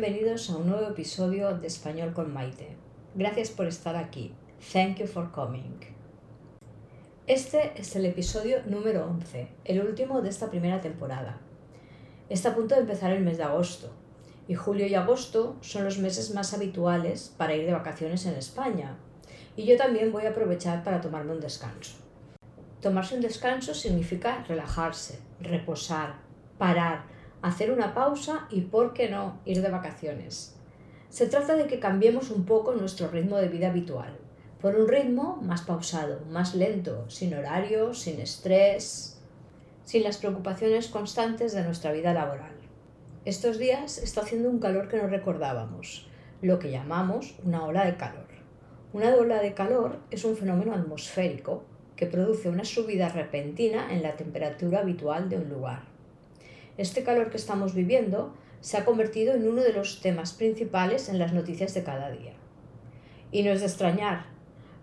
bienvenidos a un nuevo episodio de Español con Maite. Gracias por estar aquí. Thank you for coming. Este es el episodio número 11, el último de esta primera temporada. Está a punto de empezar el mes de agosto y julio y agosto son los meses más habituales para ir de vacaciones en España. Y yo también voy a aprovechar para tomarme un descanso. Tomarse un descanso significa relajarse, reposar, parar, hacer una pausa y, ¿por qué no?, ir de vacaciones. Se trata de que cambiemos un poco nuestro ritmo de vida habitual, por un ritmo más pausado, más lento, sin horario, sin estrés, sin las preocupaciones constantes de nuestra vida laboral. Estos días está haciendo un calor que no recordábamos, lo que llamamos una ola de calor. Una ola de calor es un fenómeno atmosférico que produce una subida repentina en la temperatura habitual de un lugar. Este calor que estamos viviendo se ha convertido en uno de los temas principales en las noticias de cada día. Y no es de extrañar.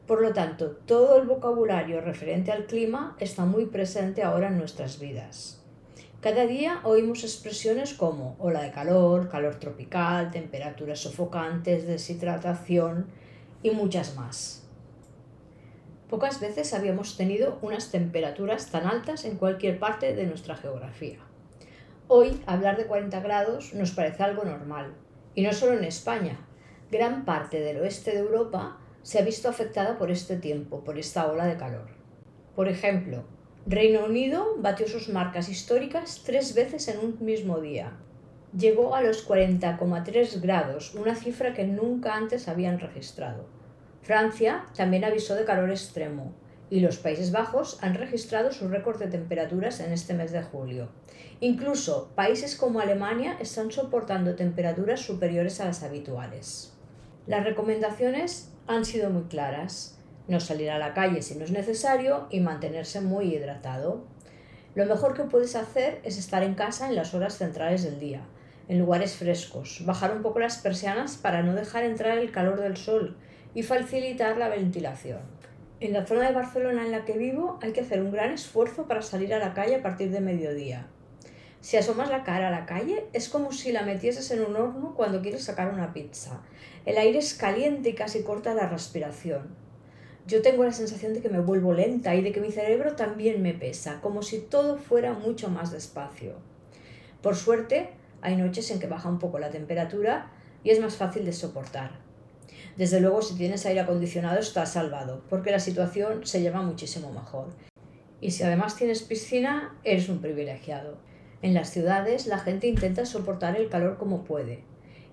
Por lo tanto, todo el vocabulario referente al clima está muy presente ahora en nuestras vidas. Cada día oímos expresiones como ola de calor, calor tropical, temperaturas sofocantes, deshidratación y muchas más. Pocas veces habíamos tenido unas temperaturas tan altas en cualquier parte de nuestra geografía. Hoy hablar de 40 grados nos parece algo normal, y no solo en España. Gran parte del oeste de Europa se ha visto afectada por este tiempo, por esta ola de calor. Por ejemplo, Reino Unido batió sus marcas históricas tres veces en un mismo día. Llegó a los 40,3 grados, una cifra que nunca antes habían registrado. Francia también avisó de calor extremo, y los Países Bajos han registrado su récord de temperaturas en este mes de julio. Incluso países como Alemania están soportando temperaturas superiores a las habituales. Las recomendaciones han sido muy claras. No salir a la calle si no es necesario y mantenerse muy hidratado. Lo mejor que puedes hacer es estar en casa en las horas centrales del día, en lugares frescos, bajar un poco las persianas para no dejar entrar el calor del sol y facilitar la ventilación. En la zona de Barcelona en la que vivo hay que hacer un gran esfuerzo para salir a la calle a partir de mediodía. Si asomas la cara a la calle es como si la metieses en un horno cuando quieres sacar una pizza. El aire es caliente y casi corta la respiración. Yo tengo la sensación de que me vuelvo lenta y de que mi cerebro también me pesa, como si todo fuera mucho más despacio. Por suerte, hay noches en que baja un poco la temperatura y es más fácil de soportar. Desde luego, si tienes aire acondicionado, estás salvado, porque la situación se lleva muchísimo mejor. Y si además tienes piscina, eres un privilegiado. En las ciudades la gente intenta soportar el calor como puede.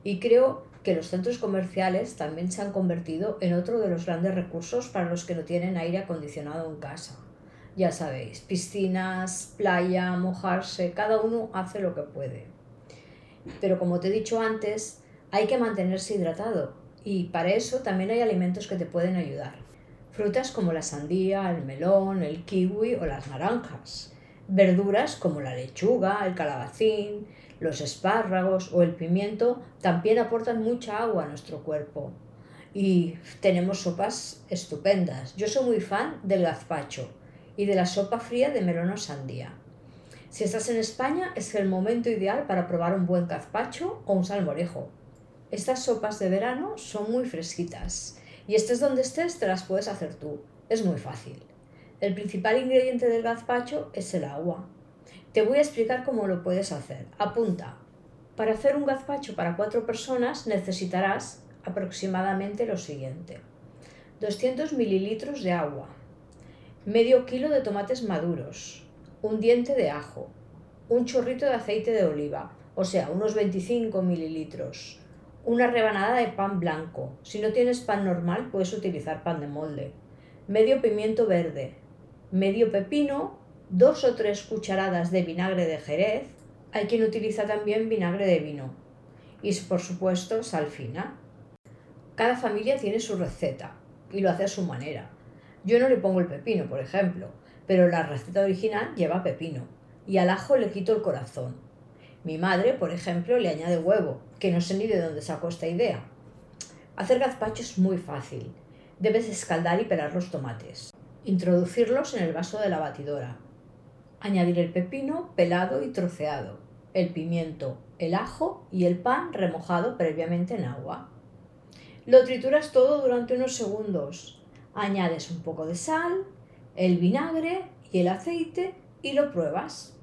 Y creo que los centros comerciales también se han convertido en otro de los grandes recursos para los que no tienen aire acondicionado en casa. Ya sabéis, piscinas, playa, mojarse, cada uno hace lo que puede. Pero como te he dicho antes, hay que mantenerse hidratado y para eso también hay alimentos que te pueden ayudar. Frutas como la sandía, el melón, el kiwi o las naranjas. Verduras como la lechuga, el calabacín, los espárragos o el pimiento también aportan mucha agua a nuestro cuerpo. Y tenemos sopas estupendas. Yo soy muy fan del gazpacho y de la sopa fría de melón o sandía. Si estás en España es el momento ideal para probar un buen gazpacho o un salmorejo. Estas sopas de verano son muy fresquitas y estés donde estés te las puedes hacer tú. Es muy fácil. El principal ingrediente del gazpacho es el agua. Te voy a explicar cómo lo puedes hacer. Apunta. Para hacer un gazpacho para cuatro personas necesitarás aproximadamente lo siguiente. 200 mililitros de agua, medio kilo de tomates maduros, un diente de ajo, un chorrito de aceite de oliva, o sea, unos 25 mililitros, una rebanada de pan blanco. Si no tienes pan normal, puedes utilizar pan de molde. Medio pimiento verde. Medio pepino. Dos o tres cucharadas de vinagre de jerez. Hay quien utiliza también vinagre de vino. Y por supuesto, sal fina. Cada familia tiene su receta y lo hace a su manera. Yo no le pongo el pepino, por ejemplo, pero la receta original lleva pepino. Y al ajo le quito el corazón mi madre, por ejemplo, le añade huevo, que no sé ni de dónde sacó esta idea. Hacer gazpacho es muy fácil. Debes escaldar y pelar los tomates. Introducirlos en el vaso de la batidora. Añadir el pepino pelado y troceado, el pimiento, el ajo y el pan remojado previamente en agua. Lo trituras todo durante unos segundos. Añades un poco de sal, el vinagre y el aceite y lo pruebas.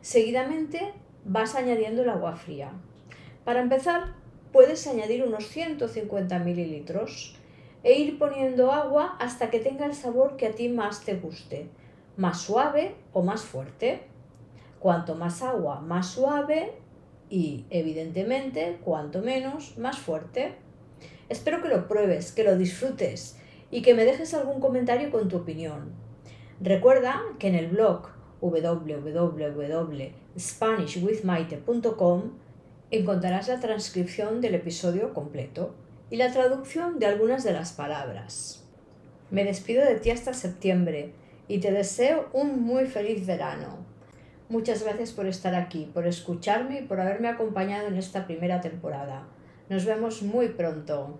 Seguidamente vas añadiendo el agua fría. Para empezar, puedes añadir unos 150 mililitros e ir poniendo agua hasta que tenga el sabor que a ti más te guste, más suave o más fuerte. Cuanto más agua, más suave y, evidentemente, cuanto menos, más fuerte. Espero que lo pruebes, que lo disfrutes y que me dejes algún comentario con tu opinión. Recuerda que en el blog www.spanishwithmaite.com encontrarás la transcripción del episodio completo y la traducción de algunas de las palabras. Me despido de ti hasta septiembre y te deseo un muy feliz verano. Muchas gracias por estar aquí, por escucharme y por haberme acompañado en esta primera temporada. Nos vemos muy pronto.